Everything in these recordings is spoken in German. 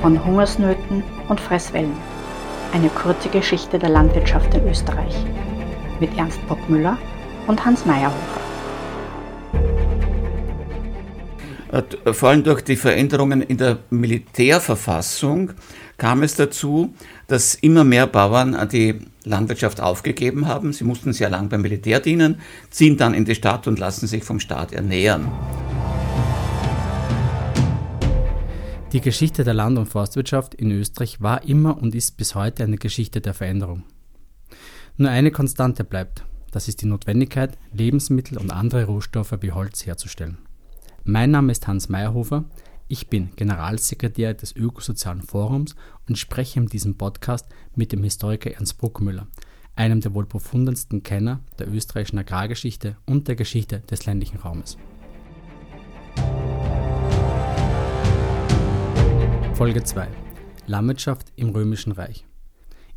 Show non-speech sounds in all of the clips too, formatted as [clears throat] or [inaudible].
von Hungersnöten und Fresswellen. Eine kurze Geschichte der Landwirtschaft in Österreich mit Ernst Bockmüller und Hans Meyerhofer. Äh, vor allem durch die Veränderungen in der Militärverfassung kam es dazu, dass immer mehr Bauern die Landwirtschaft aufgegeben haben. Sie mussten sehr lang beim Militär dienen, ziehen dann in die Stadt und lassen sich vom Staat ernähren. Die Geschichte der Land- und Forstwirtschaft in Österreich war immer und ist bis heute eine Geschichte der Veränderung. Nur eine Konstante bleibt, das ist die Notwendigkeit, Lebensmittel und andere Rohstoffe wie Holz herzustellen. Mein Name ist Hans Meyerhofer, ich bin Generalsekretär des Ökosozialen Forums und spreche in diesem Podcast mit dem Historiker Ernst Bruckmüller, einem der wohl profundensten Kenner der österreichischen Agrargeschichte und der Geschichte des ländlichen Raumes. Folge 2 Landwirtschaft im Römischen Reich.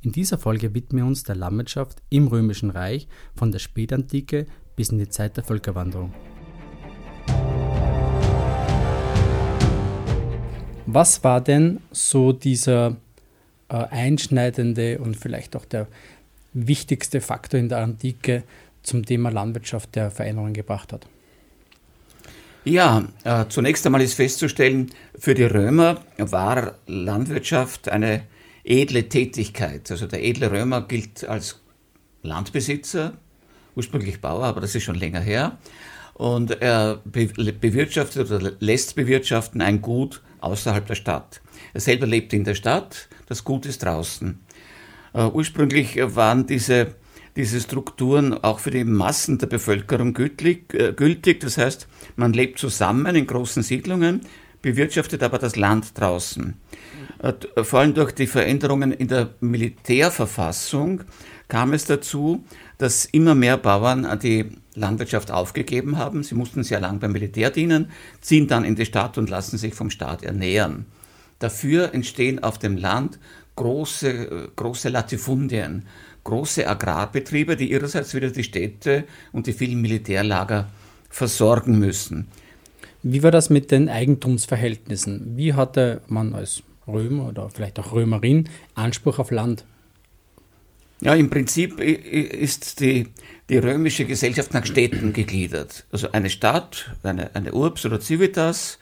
In dieser Folge widmen wir uns der Landwirtschaft im Römischen Reich von der Spätantike bis in die Zeit der Völkerwanderung. Was war denn so dieser äh, einschneidende und vielleicht auch der wichtigste Faktor in der Antike zum Thema Landwirtschaft, der Veränderungen gebracht hat? Ja, äh, zunächst einmal ist festzustellen, für die Römer war Landwirtschaft eine edle Tätigkeit. Also der edle Römer gilt als Landbesitzer, ursprünglich Bauer, aber das ist schon länger her. Und er bewirtschaftet oder lässt bewirtschaften ein Gut außerhalb der Stadt. Er selber lebt in der Stadt, das Gut ist draußen. Uh, ursprünglich waren diese, diese Strukturen auch für die Massen der Bevölkerung gültig, äh, gültig. Das heißt, man lebt zusammen in großen Siedlungen, bewirtschaftet aber das Land draußen. Uh, vor allem durch die Veränderungen in der Militärverfassung kam es dazu, dass immer mehr Bauern die Landwirtschaft aufgegeben haben. Sie mussten sehr lang beim Militär dienen, ziehen dann in die Stadt und lassen sich vom Staat ernähren. Dafür entstehen auf dem Land große, große Latifundien, große Agrarbetriebe, die ihrerseits wieder die Städte und die vielen Militärlager versorgen müssen. Wie war das mit den Eigentumsverhältnissen? Wie hatte man als Römer oder vielleicht auch Römerin Anspruch auf Land? Ja, im Prinzip ist die, die römische Gesellschaft nach Städten gegliedert. Also eine Stadt, eine, eine Urbs oder Civitas,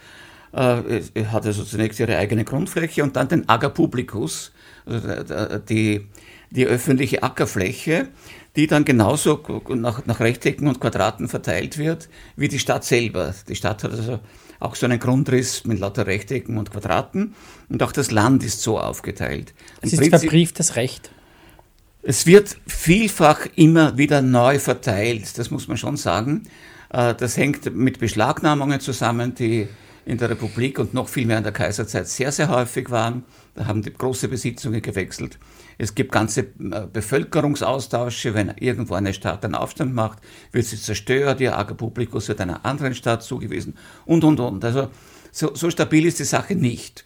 äh, hat also zunächst ihre eigene Grundfläche und dann den Ager Publicus, also die, die öffentliche Ackerfläche, die dann genauso nach, nach Rechtecken und Quadraten verteilt wird wie die Stadt selber. Die Stadt hat also auch so einen Grundriss mit lauter Rechtecken und Quadraten und auch das Land ist so aufgeteilt. Es ist verbrieftes Recht. Es wird vielfach immer wieder neu verteilt, das muss man schon sagen. Äh, das hängt mit Beschlagnahmungen zusammen, die in der Republik und noch viel mehr in der Kaiserzeit sehr, sehr häufig waren. Da haben die große Besitzungen gewechselt. Es gibt ganze äh, Bevölkerungsaustausche. Wenn irgendwo eine Stadt einen Aufstand macht, wird sie zerstört, ihr Ager Publicus wird einer anderen Stadt zugewiesen und, und, und. Also so, so stabil ist die Sache nicht.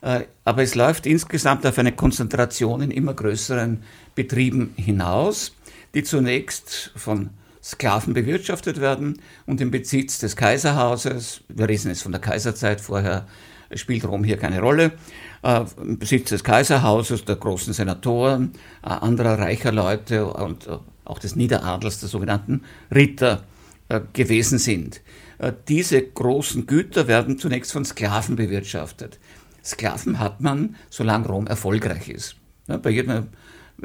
Äh, aber es läuft insgesamt auf eine Konzentration in immer größeren Betrieben hinaus, die zunächst von Sklaven bewirtschaftet werden und im Besitz des Kaiserhauses, wir reden jetzt von der Kaiserzeit, vorher spielt Rom hier keine Rolle, äh, im Besitz des Kaiserhauses, der großen Senatoren, äh, anderer reicher Leute und auch des Niederadels, der sogenannten Ritter, gewesen sind. Diese großen Güter werden zunächst von Sklaven bewirtschaftet. Sklaven hat man, solange Rom erfolgreich ist. Bei, jedem,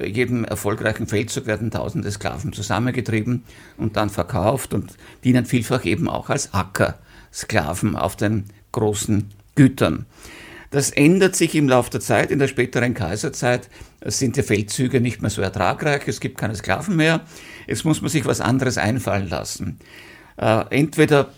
jedem erfolgreichen Feldzug werden tausende Sklaven zusammengetrieben und dann verkauft und dienen vielfach eben auch als Ackersklaven auf den großen Gütern. Das ändert sich im Laufe der Zeit. In der späteren Kaiserzeit sind die Feldzüge nicht mehr so ertragreich. Es gibt keine Sklaven mehr. Jetzt muss man sich was anderes einfallen lassen. Äh, entweder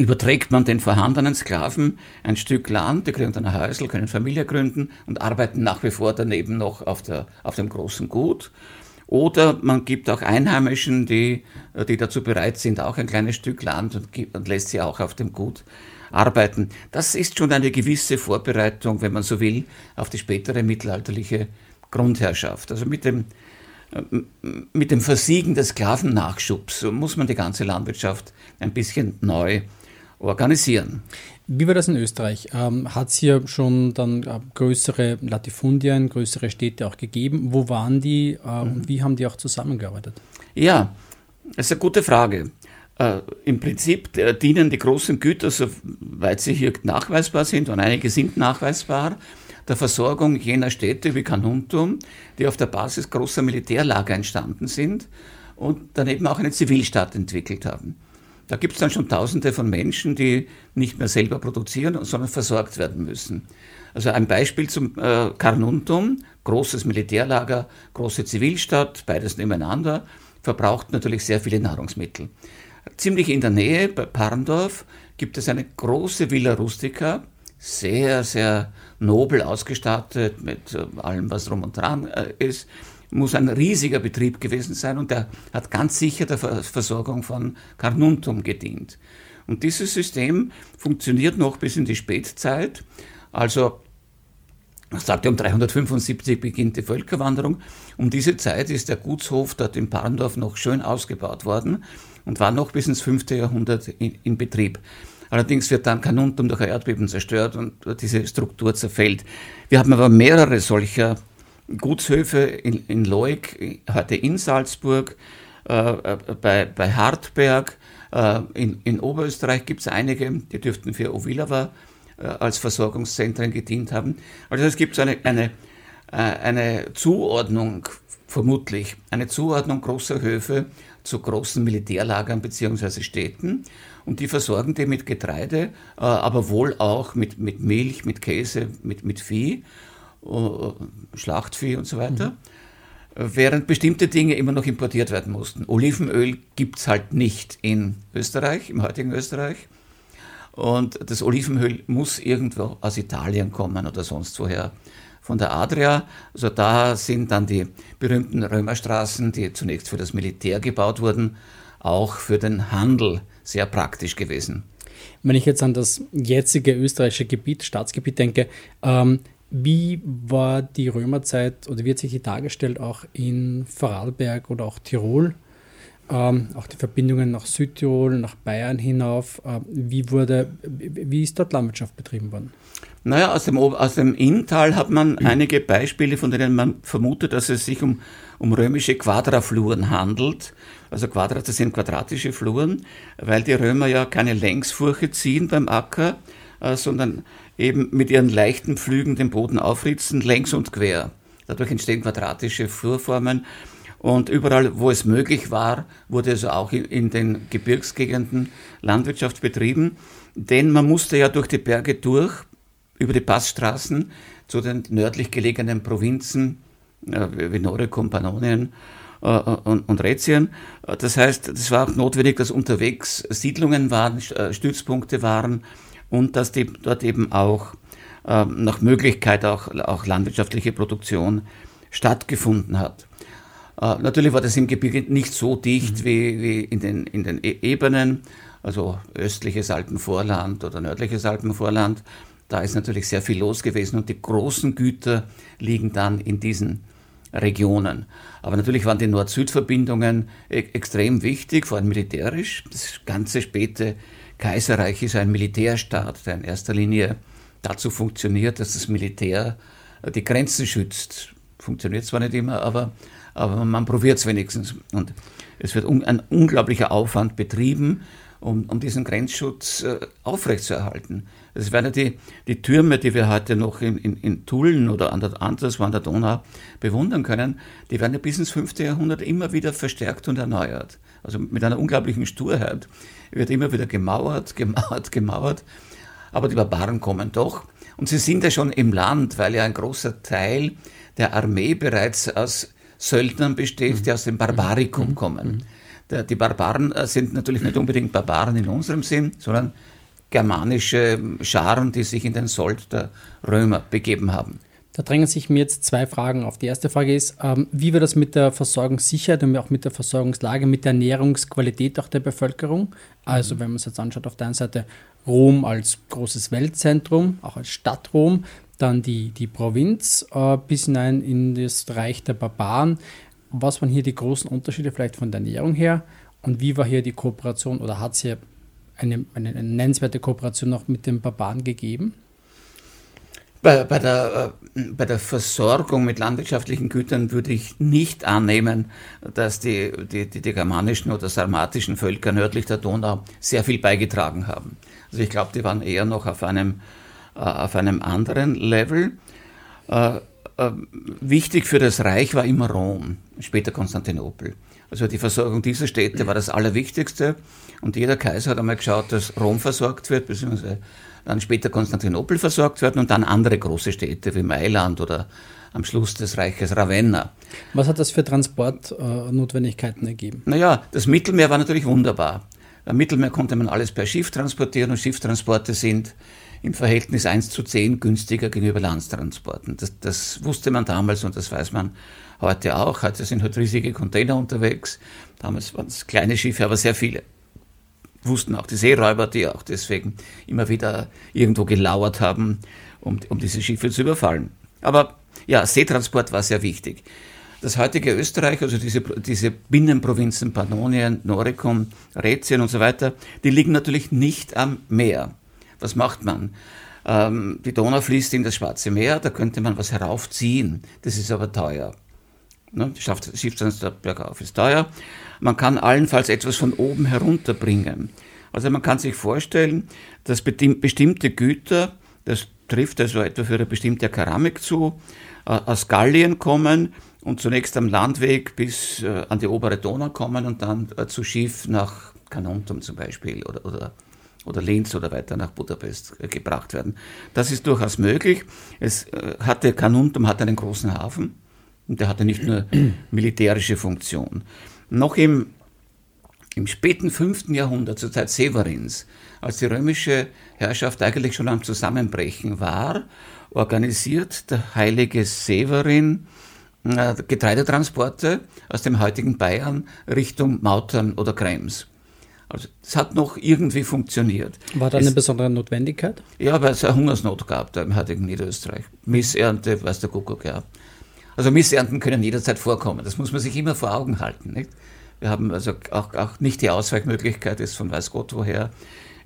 überträgt man den vorhandenen Sklaven ein Stück Land, die kriegen dann ein Häusl, können Familie gründen und arbeiten nach wie vor daneben noch auf, der, auf dem großen Gut. Oder man gibt auch Einheimischen, die, die dazu bereit sind, auch ein kleines Stück Land und, gibt, und lässt sie auch auf dem Gut arbeiten. Das ist schon eine gewisse Vorbereitung, wenn man so will, auf die spätere mittelalterliche Grundherrschaft. Also mit dem, mit dem Versiegen des Sklavennachschubs muss man die ganze Landwirtschaft ein bisschen neu organisieren. Wie war das in Österreich? Ähm, Hat es hier schon dann äh, größere Latifundien, größere Städte auch gegeben? Wo waren die äh, mhm. und wie haben die auch zusammengearbeitet? Ja, das ist eine gute Frage. Äh, Im Prinzip dienen die großen Güter, soweit sie hier nachweisbar sind, und einige sind nachweisbar, der Versorgung jener Städte wie Kanuntum, die auf der Basis großer Militärlager entstanden sind und daneben auch eine Zivilstadt entwickelt haben. Da gibt es dann schon Tausende von Menschen, die nicht mehr selber produzieren, sondern versorgt werden müssen. Also ein Beispiel zum äh, Carnuntum, großes Militärlager, große Zivilstadt, beides nebeneinander, verbraucht natürlich sehr viele Nahrungsmittel. Ziemlich in der Nähe, bei Parndorf, gibt es eine große Villa Rustica, sehr, sehr nobel ausgestattet mit äh, allem, was drum und dran äh, ist muss ein riesiger Betrieb gewesen sein und der hat ganz sicher der Versorgung von Carnuntum gedient. Und dieses System funktioniert noch bis in die Spätzeit. Also, man sagte, um 375 beginnt die Völkerwanderung. Um diese Zeit ist der Gutshof dort in Parndorf noch schön ausgebaut worden und war noch bis ins 5. Jahrhundert in, in Betrieb. Allerdings wird dann Carnuntum durch ein Erdbeben zerstört und diese Struktur zerfällt. Wir haben aber mehrere solcher Gutshöfe in, in Leuk, heute in Salzburg, äh, äh, bei, bei Hartberg. Äh, in, in Oberösterreich gibt es einige, die dürften für Ovilava äh, als Versorgungszentren gedient haben. Also es gibt eine, eine, äh, eine Zuordnung, vermutlich, eine Zuordnung großer Höfe zu großen Militärlagern bzw. Städten. Und die versorgen die mit Getreide, äh, aber wohl auch mit, mit Milch, mit Käse, mit, mit Vieh. Äh, Schlachtvieh und so weiter. Mhm. Während bestimmte Dinge immer noch importiert werden mussten. Olivenöl gibt es halt nicht in Österreich, im heutigen Österreich. Und das Olivenöl muss irgendwo aus Italien kommen oder sonst woher von der Adria. Also da sind dann die berühmten Römerstraßen, die zunächst für das Militär gebaut wurden, auch für den Handel sehr praktisch gewesen. Wenn ich jetzt an das jetzige österreichische Gebiet, Staatsgebiet denke, ähm, wie war die Römerzeit oder hat sich die dargestellt auch in Vorarlberg oder auch Tirol? Ähm, auch die Verbindungen nach Südtirol, nach Bayern hinauf. Äh, wie, wurde, wie ist dort Landwirtschaft betrieben worden? Naja, aus dem, aus dem Inntal hat man einige Beispiele, von denen man vermutet, dass es sich um, um römische Quadrafluren handelt. Also Quadrat, das sind quadratische Fluren, weil die Römer ja keine Längsfurche ziehen beim Acker, äh, sondern eben mit ihren leichten Flügen den Boden aufritzen, längs und quer. Dadurch entstehen quadratische Flurformen. Und überall, wo es möglich war, wurde also auch in den Gebirgsgegenden Landwirtschaft betrieben. Denn man musste ja durch die Berge durch, über die Passstraßen zu den nördlich gelegenen Provinzen, äh, wie Noricum, Pannonien äh, und, und Rätien. Das heißt, es war auch notwendig, dass unterwegs Siedlungen waren, Stützpunkte waren, und dass die, dort eben auch äh, nach Möglichkeit auch, auch landwirtschaftliche Produktion stattgefunden hat. Äh, natürlich war das im Gebirge nicht so dicht mhm. wie, wie in, den, in den e Ebenen, also östliches Alpenvorland oder nördliches Alpenvorland. Da ist natürlich sehr viel los gewesen und die großen Güter liegen dann in diesen Regionen. Aber natürlich waren die Nord-Süd-Verbindungen e extrem wichtig, vor allem militärisch. Das ganze späte Kaiserreich ist ein Militärstaat, der in erster Linie dazu funktioniert, dass das Militär die Grenzen schützt. Funktioniert zwar nicht immer, aber, aber man probiert es wenigstens. Und es wird ein unglaublicher Aufwand betrieben, um, um diesen Grenzschutz äh, aufrechtzuerhalten. Das werden die, die Türme, die wir heute noch in, in, in Tulln oder an der, anderswo an der Donau bewundern können, die werden ja bis ins 5. Jahrhundert immer wieder verstärkt und erneuert. Also mit einer unglaublichen Sturheit wird immer wieder gemauert, gemauert, gemauert. Aber die Barbaren kommen doch. Und sie sind ja schon im Land, weil ja ein großer Teil der Armee bereits aus Söldnern besteht, die aus dem Barbarikum mhm. kommen. Die Barbaren äh, sind natürlich nicht unbedingt Barbaren in unserem Sinn, sondern germanische Scharen, die sich in den Sold der Römer begeben haben. Da drängen sich mir jetzt zwei Fragen auf. Die erste Frage ist, ähm, wie wird das mit der Versorgungssicherheit und auch mit der Versorgungslage, mit der Ernährungsqualität auch der Bevölkerung? Also wenn man es jetzt anschaut, auf der einen Seite Rom als großes Weltzentrum, auch als Stadt Rom, dann die, die Provinz äh, bis hinein in das Reich der Barbaren. Was waren hier die großen Unterschiede vielleicht von der Ernährung her? Und wie war hier die Kooperation oder hat es hier eine, eine, eine nennenswerte Kooperation auch mit den Barbaren gegeben? Bei, bei, der, äh, bei der Versorgung mit landwirtschaftlichen Gütern würde ich nicht annehmen, dass die, die, die, die germanischen oder sarmatischen Völker nördlich der Donau sehr viel beigetragen haben. Also ich glaube, die waren eher noch auf einem, äh, auf einem anderen Level. Äh, wichtig für das Reich war immer Rom, später Konstantinopel. Also die Versorgung dieser Städte war das Allerwichtigste und jeder Kaiser hat einmal geschaut, dass Rom versorgt wird, beziehungsweise dann später Konstantinopel versorgt werden und dann andere große Städte wie Mailand oder am Schluss des Reiches Ravenna. Was hat das für Transportnotwendigkeiten äh, ergeben? Naja, das Mittelmeer war natürlich wunderbar. Am Mittelmeer konnte man alles per Schiff transportieren und Schifftransporte sind im Verhältnis 1 zu 10 günstiger gegenüber Landstransporten. Das, das wusste man damals und das weiß man heute auch. Heute sind halt riesige Container unterwegs. Damals waren es kleine Schiffe, aber sehr viele wussten auch die Seeräuber, die auch deswegen immer wieder irgendwo gelauert haben, um, um diese Schiffe zu überfallen. Aber ja, Seetransport war sehr wichtig. Das heutige Österreich, also diese, diese Binnenprovinzen Pannonien, Noricum, Rätien und so weiter, die liegen natürlich nicht am Meer. Was macht man? Ähm, die Donau fließt in das Schwarze Meer, da könnte man was heraufziehen. Das ist aber teuer. Ne? Schiffstransport bergauf ist teuer. Man kann allenfalls etwas von oben herunterbringen. Also man kann sich vorstellen, dass bestimmte Güter, das trifft also etwa für eine bestimmte Keramik zu, äh, aus Gallien kommen und zunächst am Landweg bis äh, an die obere Donau kommen und dann äh, zu Schiff nach Kanontum zum Beispiel oder, oder, oder Linz oder weiter nach Budapest gebracht werden. Das ist durchaus möglich. Es hatte, Kanuntum hat einen großen Hafen und der hatte nicht nur [clears throat] militärische Funktion. Noch im, im späten 5. Jahrhundert, zur Zeit Severins, als die römische Herrschaft eigentlich schon am Zusammenbrechen war, organisiert der heilige Severin äh, Getreidetransporte aus dem heutigen Bayern Richtung Mautern oder Krems. Also es hat noch irgendwie funktioniert. War da eine es, besondere Notwendigkeit? Ja, weil es eine Hungersnot gab da im heutigen Niederösterreich. Missernte, weiß der Kuckuck, ja. Also Missernten können jederzeit vorkommen. Das muss man sich immer vor Augen halten. Nicht? Wir haben also auch, auch nicht die Ausweichmöglichkeit, es von weiß Gott woher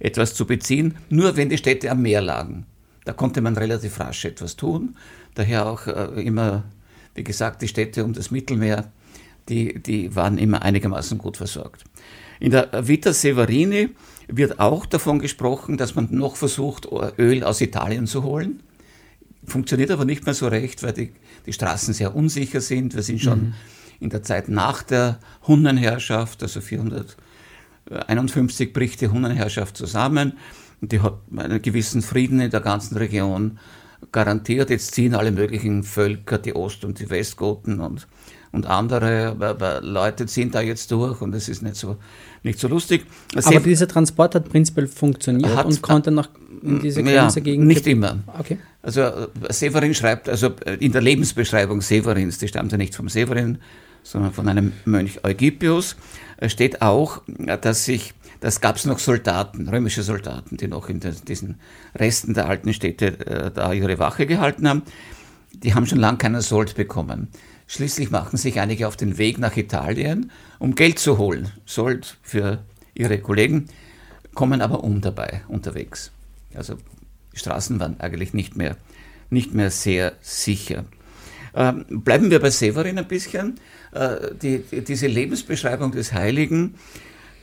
etwas zu beziehen, nur wenn die Städte am Meer lagen. Da konnte man relativ rasch etwas tun. Daher auch äh, immer, wie gesagt, die Städte um das Mittelmeer, die, die waren immer einigermaßen gut versorgt. In der Vita Severini wird auch davon gesprochen, dass man noch versucht, Öl aus Italien zu holen. Funktioniert aber nicht mehr so recht, weil die, die Straßen sehr unsicher sind. Wir sind schon mhm. in der Zeit nach der Hunnenherrschaft, also 451 bricht die Hunnenherrschaft zusammen und die hat einen gewissen Frieden in der ganzen Region garantiert. Jetzt ziehen alle möglichen Völker, die Ost- und die Westgoten und, und andere, Leute ziehen da jetzt durch und es ist nicht so, nicht so lustig. Aber dieser Transport hat prinzipiell funktioniert hat, und konnte nach in diese Grenze ja, gegen. Nicht immer. Okay. Also äh, Severin schreibt, also äh, in der Lebensbeschreibung Severins, die stammt ja nicht vom Severin, sondern von einem Mönch Eugipius, äh, steht auch, dass sich, das gab es noch Soldaten, römische Soldaten, die noch in diesen Resten der alten Städte da ihre Wache gehalten haben. Die haben schon lange keinen Sold bekommen. Schließlich machen sich einige auf den Weg nach Italien, um Geld zu holen. Sold für ihre Kollegen, kommen aber um dabei unterwegs. Also die Straßen waren eigentlich nicht mehr, nicht mehr sehr sicher. Ähm, bleiben wir bei Severin ein bisschen. Äh, die, die, diese Lebensbeschreibung des Heiligen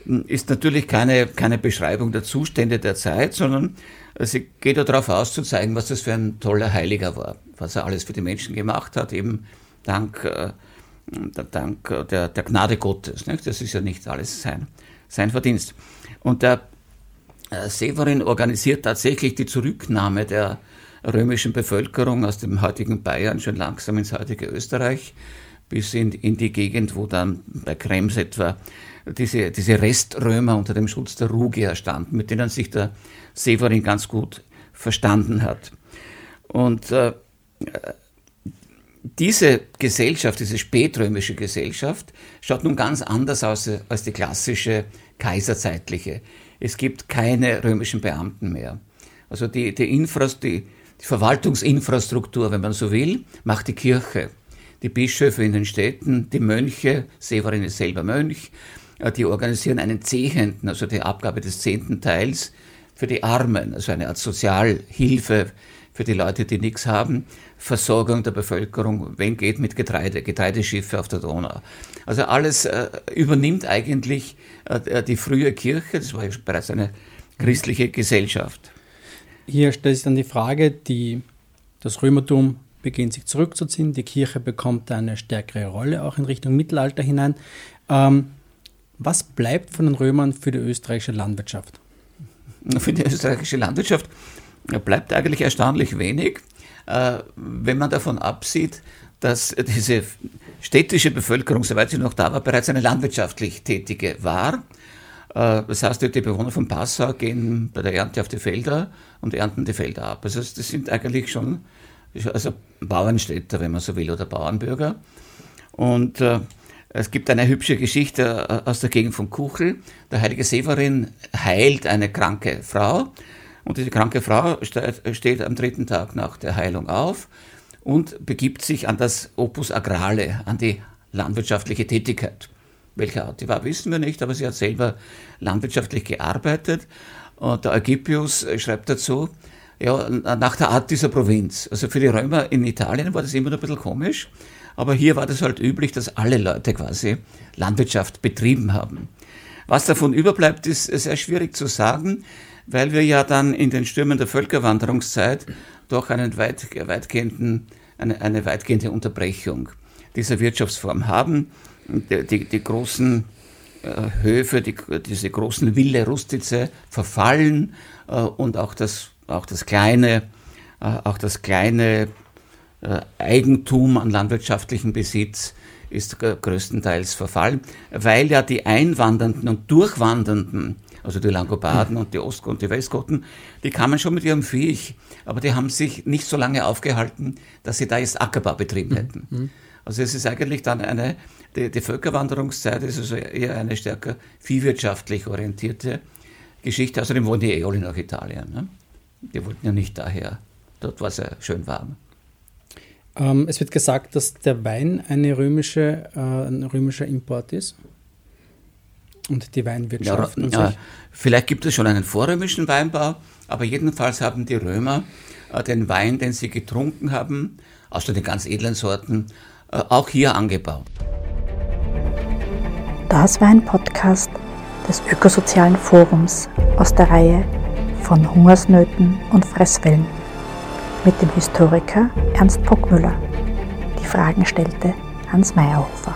hm, ist natürlich keine, keine Beschreibung der Zustände der Zeit, sondern sie geht darauf aus, zu zeigen, was das für ein toller Heiliger war, was er alles für die Menschen gemacht hat, eben dank, äh, dank der, der Gnade Gottes. Nicht? Das ist ja nicht alles sein, sein Verdienst. Und der äh, Severin organisiert tatsächlich die Zurücknahme der römischen Bevölkerung aus dem heutigen Bayern schon langsam ins heutige Österreich bis in, in die Gegend, wo dann bei Krems etwa diese, diese Reströmer unter dem Schutz der Rugier standen, mit denen sich der Severin ganz gut verstanden hat. Und äh, diese Gesellschaft, diese spätrömische Gesellschaft, schaut nun ganz anders aus als die klassische kaiserzeitliche es gibt keine römischen Beamten mehr. Also die, die, Infras die, die Verwaltungsinfrastruktur, wenn man so will, macht die Kirche. Die Bischöfe in den Städten, die Mönche, Severin ist selber Mönch, die organisieren einen Zehenten, also die Abgabe des zehnten Teils für die Armen, also eine Art Sozialhilfe für die Leute, die nichts haben, Versorgung der Bevölkerung, wenn geht, mit Getreide, Getreideschiffe auf der Donau. Also alles äh, übernimmt eigentlich äh, die frühe Kirche, das war ja bereits eine christliche Gesellschaft. Hier stellt sich dann die Frage, die, das Römertum beginnt sich zurückzuziehen, die Kirche bekommt eine stärkere Rolle auch in Richtung Mittelalter hinein. Ähm, was bleibt von den Römern für die österreichische Landwirtschaft? Für die österreichische Landwirtschaft bleibt eigentlich erstaunlich wenig, äh, wenn man davon absieht, dass diese städtische Bevölkerung, soweit sie noch da war, bereits eine landwirtschaftlich tätige war. Äh, das heißt, die Bewohner von Passau gehen bei der Ernte auf die Felder und ernten die Felder ab. Also das sind eigentlich schon also Bauernstädter, wenn man so will, oder Bauernbürger. Und äh, es gibt eine hübsche Geschichte aus der Gegend von Kuchel. Der heilige Severin heilt eine kranke Frau und diese kranke Frau steht am dritten Tag nach der Heilung auf und begibt sich an das Opus Agrale, an die landwirtschaftliche Tätigkeit. Welche Art die war, wissen wir nicht, aber sie hat selber landwirtschaftlich gearbeitet. Und der Eugippius schreibt dazu, ja, nach der Art dieser Provinz. Also für die Römer in Italien war das immer noch ein bisschen komisch, aber hier war das halt üblich, dass alle Leute quasi Landwirtschaft betrieben haben. Was davon überbleibt, ist sehr schwierig zu sagen, weil wir ja dann in den Stürmen der Völkerwanderungszeit doch einen weit, weitgehenden, eine, eine weitgehende Unterbrechung dieser Wirtschaftsform haben. Die, die, die großen äh, Höfe, die, diese großen Ville Rustize verfallen äh, und auch das, auch das kleine, äh, auch das kleine äh, Eigentum an landwirtschaftlichem Besitz ist größtenteils verfallen, weil ja die Einwandernden und Durchwandernden, also die Langobarden und die Ost- und die Westgoten, die kamen schon mit ihrem Viech, aber die haben sich nicht so lange aufgehalten, dass sie da jetzt Ackerbau betrieben hätten. Mhm. Also es ist eigentlich dann eine, die, die Völkerwanderungszeit ist also eher eine stärker viehwirtschaftlich orientierte Geschichte. Außerdem wollen die eh alle nach Italien. Ne? Die wollten ja nicht daher. Dort war es ja schön warm. Ähm, es wird gesagt, dass der Wein eine römische, äh, ein römischer Import ist. Und die Weinwirtschaft. Ja, ja, vielleicht gibt es schon einen vorrömischen Weinbau, aber jedenfalls haben die Römer äh, den Wein, den sie getrunken haben, außer den ganz edlen Sorten, äh, auch hier angebaut. Das war ein Podcast des Ökosozialen Forums aus der Reihe von Hungersnöten und Fresswellen mit dem Historiker Ernst Pockmüller. Die Fragen stellte Hans Meyerhofer.